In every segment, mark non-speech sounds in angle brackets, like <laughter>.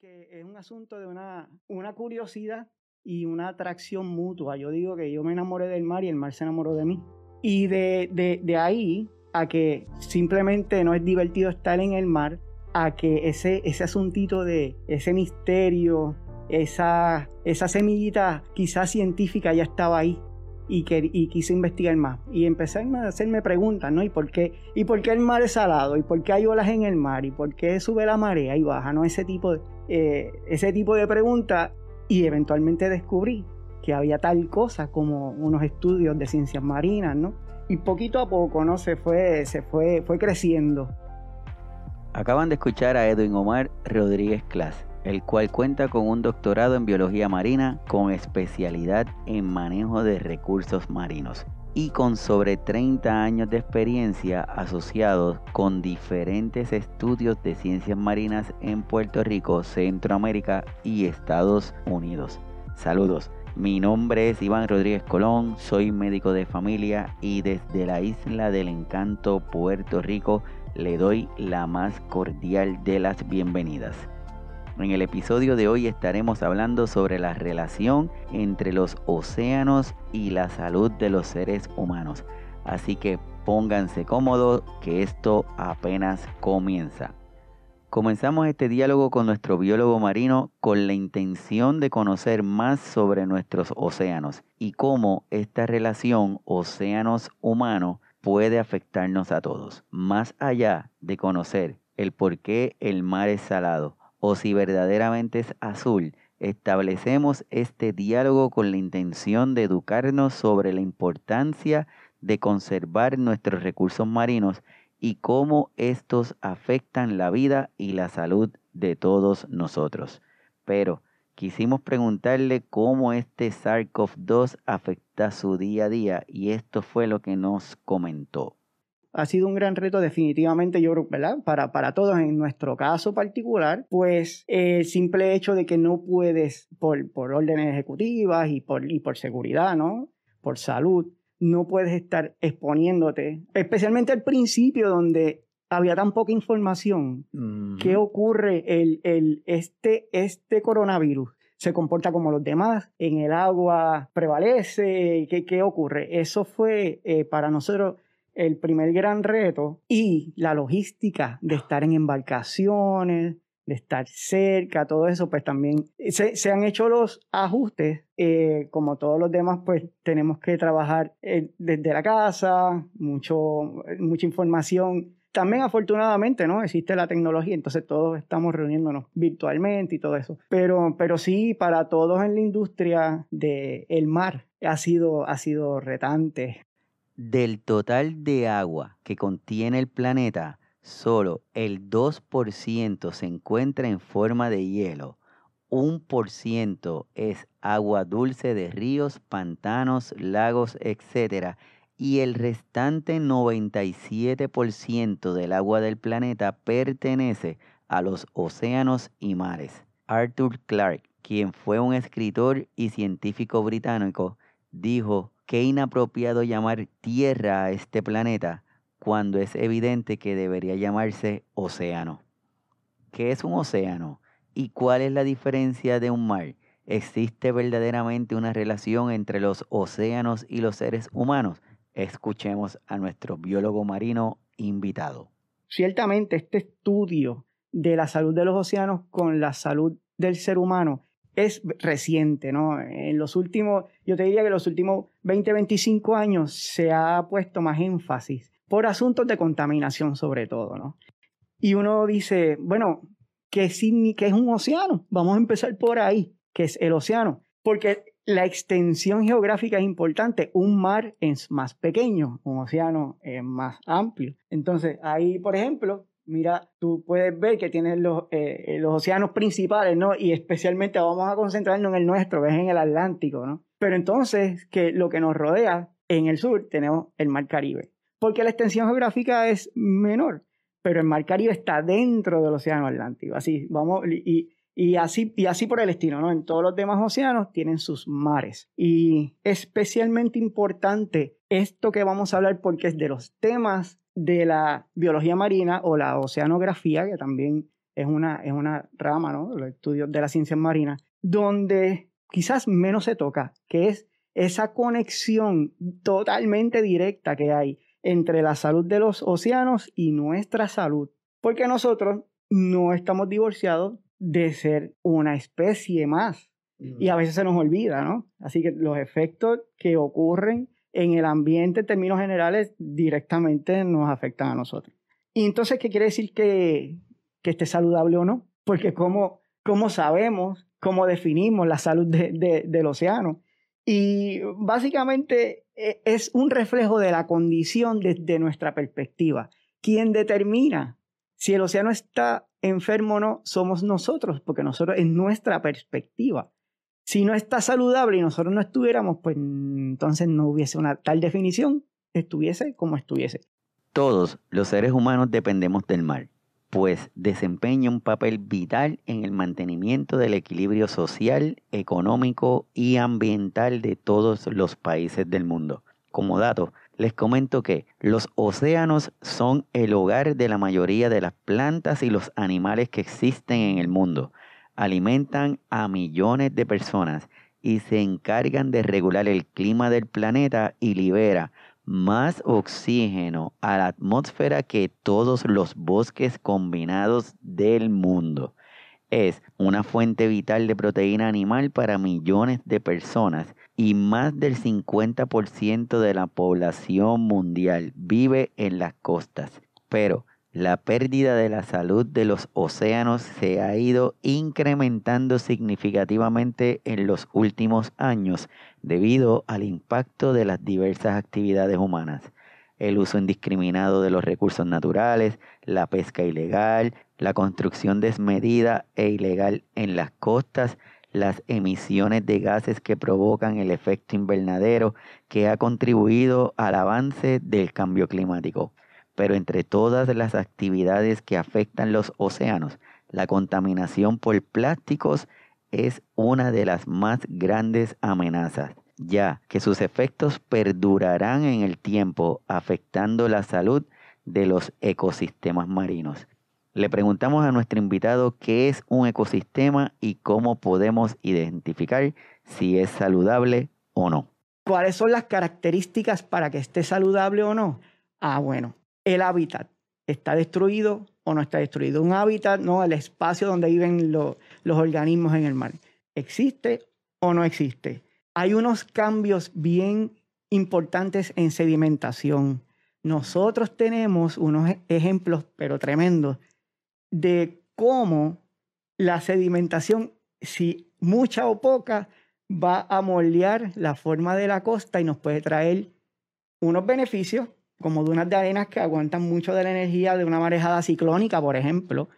que es un asunto de una, una curiosidad y una atracción mutua. Yo digo que yo me enamoré del mar y el mar se enamoró de mí. Y de, de, de ahí a que simplemente no es divertido estar en el mar, a que ese, ese asuntito de ese misterio, esa, esa semillita quizás científica ya estaba ahí y, que, y quise investigar más. Y empecé a hacerme preguntas, ¿no? ¿Y por, qué, ¿Y por qué el mar es salado? ¿Y por qué hay olas en el mar? ¿Y por qué sube la marea y baja? ¿No? Ese tipo de, eh, ese tipo de preguntas. Y eventualmente descubrí que había tal cosa como unos estudios de ciencias marinas, ¿no? Y poquito a poco, ¿no? Se fue, se fue, fue creciendo. Acaban de escuchar a Edwin Omar Rodríguez Class el cual cuenta con un doctorado en biología marina con especialidad en manejo de recursos marinos y con sobre 30 años de experiencia asociados con diferentes estudios de ciencias marinas en Puerto Rico, Centroamérica y Estados Unidos. Saludos, mi nombre es Iván Rodríguez Colón, soy médico de familia y desde la isla del encanto Puerto Rico le doy la más cordial de las bienvenidas. En el episodio de hoy estaremos hablando sobre la relación entre los océanos y la salud de los seres humanos. Así que pónganse cómodos que esto apenas comienza. Comenzamos este diálogo con nuestro biólogo marino con la intención de conocer más sobre nuestros océanos y cómo esta relación océanos-humano puede afectarnos a todos. Más allá de conocer el por qué el mar es salado, o si verdaderamente es azul, establecemos este diálogo con la intención de educarnos sobre la importancia de conservar nuestros recursos marinos y cómo estos afectan la vida y la salud de todos nosotros. Pero quisimos preguntarle cómo este SARS-CoV-2 afecta su día a día y esto fue lo que nos comentó ha sido un gran reto definitivamente, yo creo, ¿verdad? Para, para todos, en nuestro caso particular, pues el simple hecho de que no puedes, por, por órdenes ejecutivas y por, y por seguridad, ¿no? Por salud, no puedes estar exponiéndote, especialmente al principio donde había tan poca información. ¿Qué ocurre? El, el, este, este coronavirus se comporta como los demás, en el agua prevalece, ¿qué, qué ocurre? Eso fue eh, para nosotros el primer gran reto y la logística de estar en embarcaciones, de estar cerca, todo eso, pues también se, han hecho los ajustes. Eh, como todos los demás, pues tenemos que trabajar eh, desde la casa, mucho, mucha información. También afortunadamente, ¿no? Existe la tecnología, entonces todos estamos reuniéndonos virtualmente y todo eso. Pero, pero sí, para todos en la industria del mar ha sido, ha sido retante. Del total de agua que contiene el planeta, solo el 2% se encuentra en forma de hielo. Un por ciento es agua dulce de ríos, pantanos, lagos, etc. Y el restante 97% del agua del planeta pertenece a los océanos y mares. Arthur Clarke, quien fue un escritor y científico británico, dijo Qué inapropiado llamar tierra a este planeta cuando es evidente que debería llamarse océano. ¿Qué es un océano? ¿Y cuál es la diferencia de un mar? ¿Existe verdaderamente una relación entre los océanos y los seres humanos? Escuchemos a nuestro biólogo marino invitado. Ciertamente este estudio de la salud de los océanos con la salud del ser humano es reciente, ¿no? En los últimos, yo te diría que en los últimos 20, 25 años se ha puesto más énfasis por asuntos de contaminación sobre todo, ¿no? Y uno dice, bueno, ¿qué, es un océano? Vamos a empezar por ahí, ¿qué es el océano? Porque la extensión geográfica es importante. Un mar es más pequeño, un océano es más amplio. Entonces, ahí, por ejemplo, mira, tú puedes ver que tienes los, eh, los océanos principales, ¿no? Y especialmente vamos a concentrarnos en el nuestro, que es en el Atlántico, ¿no? Pero entonces, que lo que nos rodea en el sur tenemos el Mar Caribe, porque la extensión geográfica es menor, pero el Mar Caribe está dentro del Océano Atlántico. Así, vamos, y, y así, y así por el estilo, ¿no? En todos los demás océanos tienen sus mares. Y especialmente importante esto que vamos a hablar porque es de los temas de la biología marina o la oceanografía, que también es una, es una rama, ¿no? Los estudios de las ciencias marinas, donde quizás menos se toca, que es esa conexión totalmente directa que hay entre la salud de los océanos y nuestra salud. Porque nosotros no estamos divorciados de ser una especie más. Y a veces se nos olvida, ¿no? Así que los efectos que ocurren en el ambiente en términos generales directamente nos afectan a nosotros. Y entonces, ¿qué quiere decir que, que esté saludable o no? Porque ¿cómo, cómo sabemos, cómo definimos la salud del océano? Y básicamente e, es un reflejo de la condición desde nuestra perspectiva. Quien determina si el océano está enfermo o no somos nosotros, porque nosotros es nuestra perspectiva. Si no está saludable y nosotros no estuviéramos, pues entonces no hubiese una tal definición, estuviese como estuviese. Todos los seres humanos dependemos del mar pues desempeña un papel vital en el mantenimiento del equilibrio social, económico y ambiental de todos los países del mundo. Como dato, les comento que los océanos son el hogar de la mayoría de las plantas y los animales que existen en el mundo. Alimentan a millones de personas y se encargan de regular el clima del planeta y libera más oxígeno a la atmósfera que todos los bosques combinados del mundo. Es una fuente vital de proteína animal para millones de personas y más del 50% de la población mundial vive en las costas. Pero la pérdida de la salud de los océanos se ha ido incrementando significativamente en los últimos años debido al impacto de las diversas actividades humanas, el uso indiscriminado de los recursos naturales, la pesca ilegal, la construcción desmedida e ilegal en las costas, las emisiones de gases que provocan el efecto invernadero que ha contribuido al avance del cambio climático. Pero entre todas las actividades que afectan los océanos, la contaminación por plásticos es una de las más grandes amenazas, ya que sus efectos perdurarán en el tiempo afectando la salud de los ecosistemas marinos. Le preguntamos a nuestro invitado qué es un ecosistema y cómo podemos identificar si es saludable o no. ¿Cuáles son las características para que esté saludable o no? Ah, bueno, el hábitat está destruido o no está destruido. Un hábitat, no, el espacio donde viven los organismos en el mar. ¿Existe o no existe? Hay unos cambios bien importantes en sedimentación. Nosotros tenemos unos ejemplos, pero tremendos, de cómo la sedimentación, si mucha o poca, va a moldear la forma de la costa y nos puede traer unos beneficios como dunas de arenas que aguantan mucho de la energía de una marejada ciclónica, por ejemplo,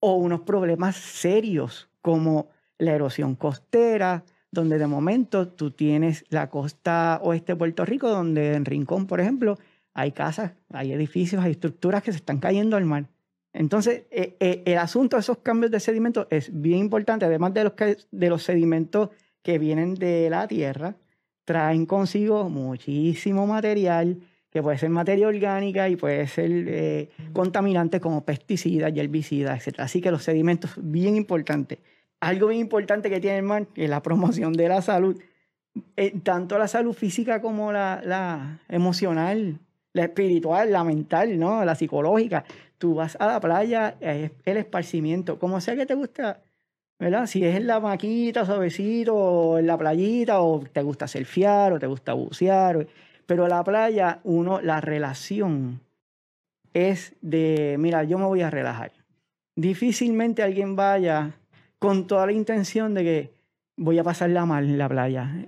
o unos problemas serios como la erosión costera, donde de momento tú tienes la costa oeste de Puerto Rico, donde en Rincón, por ejemplo, hay casas, hay edificios, hay estructuras que se están cayendo al mar. Entonces, eh, eh, el asunto de esos cambios de sedimentos es bien importante, además de los, de los sedimentos que vienen de la tierra, traen consigo muchísimo material que puede ser materia orgánica y puede ser eh, contaminante como pesticidas y herbicidas, etc. Así que los sedimentos, bien importante. Algo bien importante que tiene el mar es la promoción de la salud, eh, tanto la salud física como la, la, emocional, la espiritual, la mental, ¿no? la psicológica. Tú vas a la playa, el esparcimiento, como sea que te gusta, ¿verdad? Si es en la maquita, suavecito, o en la playita, o te gusta surfear, o te gusta bucear, pero la playa, uno, la relación es de, mira, yo me voy a relajar. Difícilmente alguien vaya con toda la intención de que voy a pasarla mal en la playa.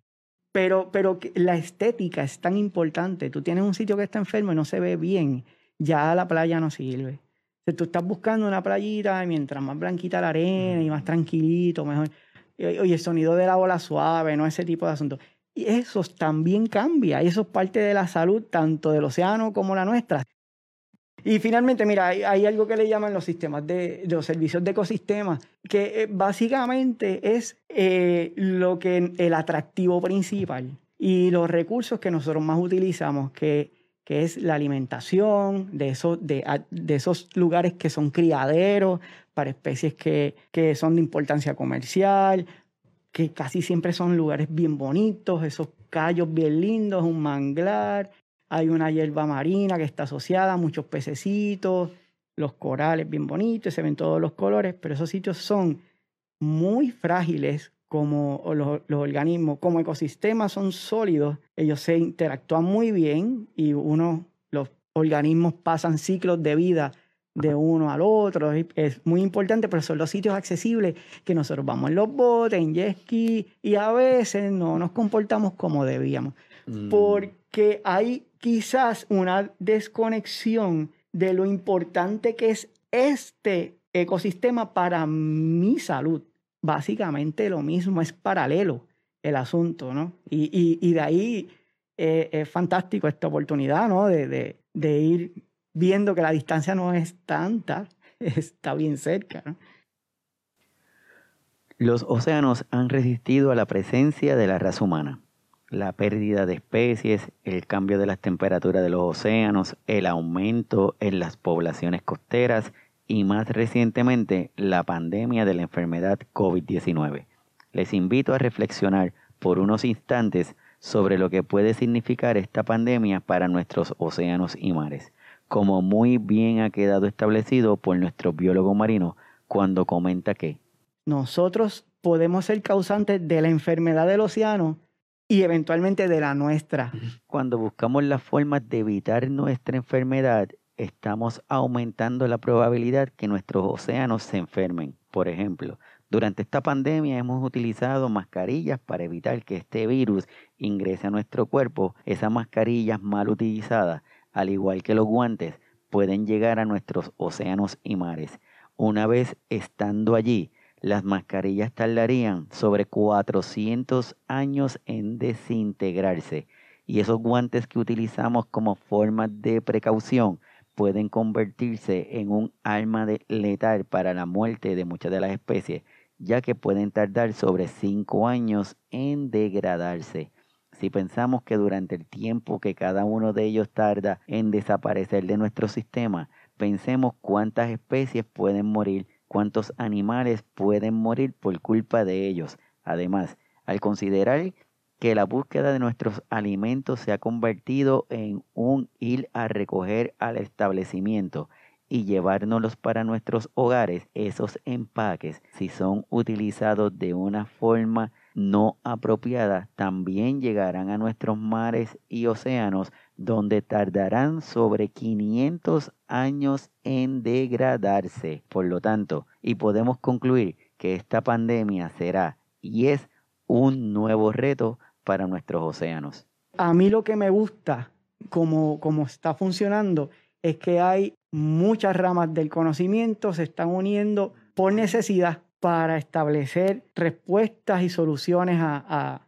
Pero, pero la estética es tan importante. Tú tienes un sitio que está enfermo y no se ve bien, ya la playa no sirve. Si tú estás buscando una playita, mientras más blanquita la arena y más tranquilito, mejor. Y el sonido de la ola suave, no ese tipo de asuntos. Y eso también cambia, y eso es parte de la salud tanto del océano como la nuestra. Y finalmente, mira, hay, algo que le llaman los sistemas de, los servicios de ecosistemas, que eh, básicamente es eh, lo que el atractivo principal y los recursos que nosotros más utilizamos, que, que es la alimentación de esos, de, esos lugares que son criaderos para especies que, que son de importancia comercial, que casi siempre son lugares bien bonitos, esos callos bien lindos, un manglar, hay una hierba marina que está asociada, muchos pececitos, los corales bien bonitos, se ven todos los colores, pero esos sitios son muy frágiles como los, los, organismos, como ecosistemas son sólidos, ellos se interactúan muy bien y uno, los organismos pasan ciclos de vida de uno al otro. Es muy importante, pero son los sitios accesibles que nosotros vamos en los botes, en jet ski, y a veces no nos comportamos como debíamos. Mm. Porque hay quizás una desconexión de lo importante que es este ecosistema para mi salud. Básicamente lo mismo, es paralelo el asunto, ¿no? Y, y, de ahí eh, es fantástico esta oportunidad, ¿no? De, de, de ir viendo que la distancia no es tanta, <laughs> está bien cerca. Los océanos han resistido a la presencia de la raza humana. La pérdida de especies, el cambio de las temperaturas de los océanos, el aumento en las poblaciones costeras y más recientemente la pandemia de la enfermedad COVID-19. Les invito a reflexionar por unos instantes sobre lo que puede significar esta pandemia para nuestros océanos y mares como muy bien ha quedado establecido por nuestro biólogo marino cuando comenta que nosotros podemos ser causantes de la enfermedad del océano y eventualmente de la nuestra. Cuando buscamos las formas de evitar nuestra enfermedad, estamos aumentando la probabilidad que nuestros océanos se enfermen. Por ejemplo, durante esta pandemia hemos utilizado mascarillas para evitar que este virus ingrese a nuestro cuerpo. Esas mascarillas mal utilizadas al igual que los guantes, pueden llegar a nuestros océanos y mares. Una vez estando allí, las mascarillas tardarían sobre 400 años en desintegrarse y esos guantes que utilizamos como forma de precaución pueden convertirse en un arma de letal para la muerte de muchas de las especies, ya que pueden tardar sobre 5 años en degradarse. Si pensamos que durante el tiempo que cada uno de ellos tarda en desaparecer de nuestro sistema, pensemos cuántas especies pueden morir, cuántos animales pueden morir por culpa de ellos. Además, al considerar que la búsqueda de nuestros alimentos se ha convertido en un ir a recoger al establecimiento y llevárnoslos para nuestros hogares, esos empaques, si son utilizados de una forma no apropiadas también llegarán a nuestros mares y océanos donde tardarán sobre 500 años en degradarse. Por lo tanto, y podemos concluir que esta pandemia será y es un nuevo reto para nuestros océanos. A mí lo que me gusta como, como está funcionando es que hay muchas ramas del conocimiento, se están uniendo por necesidad para establecer respuestas y soluciones a,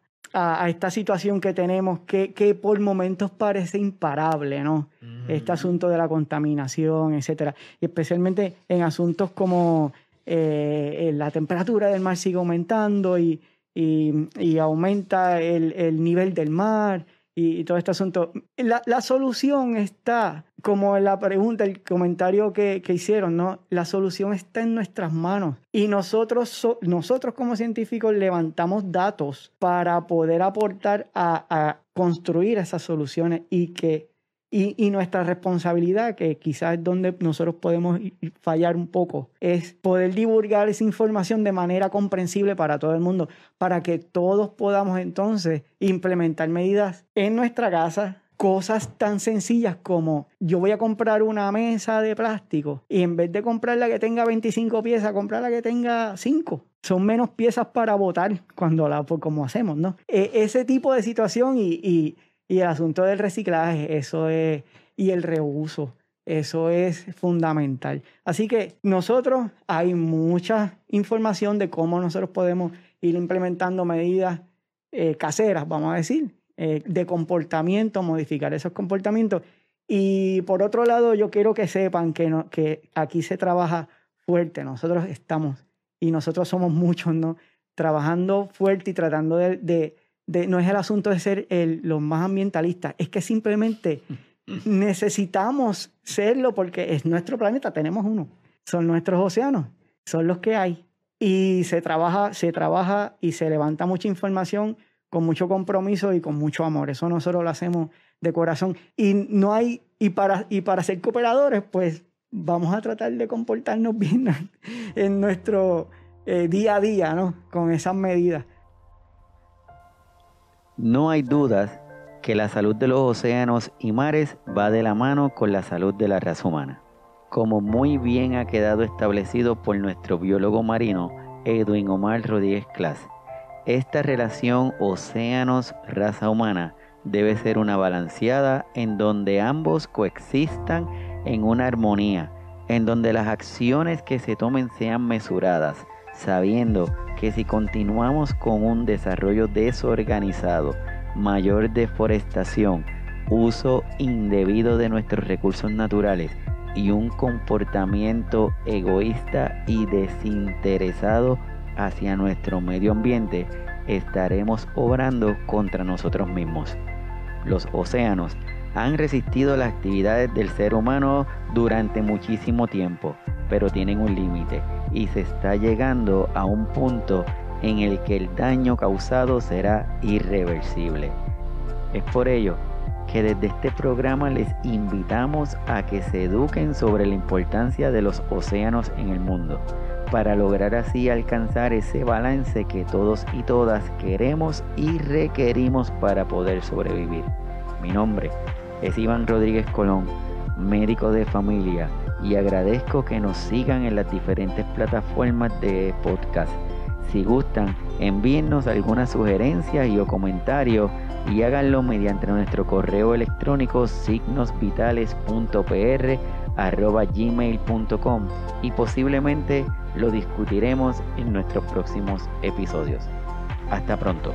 esta situación que tenemos que, que, por momentos parece imparable, ¿no? Este asunto de la contaminación, etcétera. Y especialmente en asuntos como eh, la temperatura del mar sigue aumentando y, y, aumenta el, el nivel del mar y, todo este asunto. La, la, solución está, como la pregunta, el comentario que, que, hicieron, ¿no? La solución está en nuestras manos. Y nosotros, nosotros como científicos levantamos datos para poder aportar a, a construir esas soluciones y que y, nuestra responsabilidad, que quizás donde nosotros podemos fallar un poco, es poder divulgar esa información de manera comprensible para todo el mundo, para que todos podamos entonces implementar medidas en nuestra casa, cosas tan sencillas como yo voy a comprar una mesa de plástico y en vez de comprar la que tenga 25 piezas, comprar la que tenga 5. Son menos piezas para votar cuando la, pues, como hacemos, ¿no? E, ese tipo de situación y el asunto del reciclaje, eso es, y el reuso, eso es fundamental. Así que nosotros hay mucha información de cómo nosotros podemos ir implementando medidas eh, caseras, vamos a decir, eh, de comportamiento, modificar esos comportamientos. Y por otro lado, yo quiero que sepan que, no, que aquí se trabaja fuerte, nosotros estamos, y nosotros somos <laughs> muchos, ¿no? Trabajando fuerte y tratando de no es el asunto de ser el, los más ambientalistas, es que simplemente <laughs> necesitamos serlo porque es nuestro planeta, tenemos uno. Son nuestros océanos, son los que hay. Y se trabaja, se trabaja y se levanta mucha información con mucho compromiso y con mucho amor. Eso nosotros lo hacemos de corazón. Y no hay, y para, y para ser cooperadores, pues vamos a tratar de comportarnos <laughs> bien en nuestro eh, día a día, ¿no? Con esas medidas. No hay dudas que la salud de los océanos y mares va de la mano con la salud de la raza humana. Como muy bien ha quedado establecido por nuestro biólogo marino Edwin Omar Rodríguez Class, esta relación océanos-raza humana debe ser una balanceada en donde ambos coexistan en una armonía, en donde las acciones que se tomen sean mesuradas, sabiendo que si continuamos con un desarrollo desorganizado, mayor deforestación, uso indebido de nuestros recursos naturales y un comportamiento egoísta y desinteresado hacia nuestro medio ambiente, estaremos obrando contra nosotros mismos. Los océanos han resistido las actividades del ser humano durante muchísimo tiempo, pero tienen un límite y se está llegando a un punto en el que el daño causado será irreversible. Es por ello que desde este programa les invitamos a que se eduquen sobre la importancia de los océanos en el mundo, para lograr así alcanzar ese balance que todos y todas queremos y requerimos para poder sobrevivir. Mi nombre es Iván Rodríguez Colón, médico de familia, y agradezco que nos sigan en las diferentes plataformas de podcast. Si gustan, envíennos algunas sugerencias y o comentarios y háganlo mediante nuestro correo electrónico signosvitales.pr@gmail.com y posiblemente lo discutiremos en nuestros próximos episodios. Hasta pronto.